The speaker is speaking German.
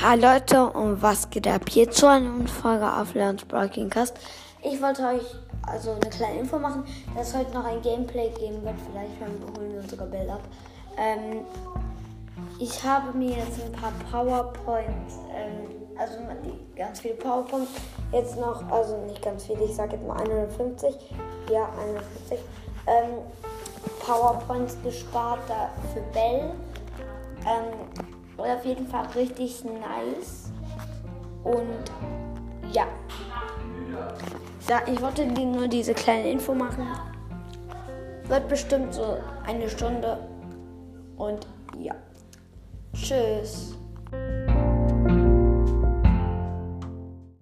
Hallo Leute und was geht ab hier zu einer neuen Folge auf Leons Broadcast. Ich wollte euch also eine kleine Info machen, dass es heute noch ein Gameplay geben wird. Vielleicht holen wir sogar Bild ab. Ähm, ich habe mir jetzt ein paar PowerPoints, ähm, also ganz viele PowerPoints, jetzt noch, also nicht ganz viele, ich sage jetzt mal 150, ja 150, ähm, PowerPoints gespart da für Bell. Ähm, war auf jeden Fall richtig nice. Und ja. ich wollte nur diese kleine Info machen. Wird bestimmt so eine Stunde. Und ja. Tschüss.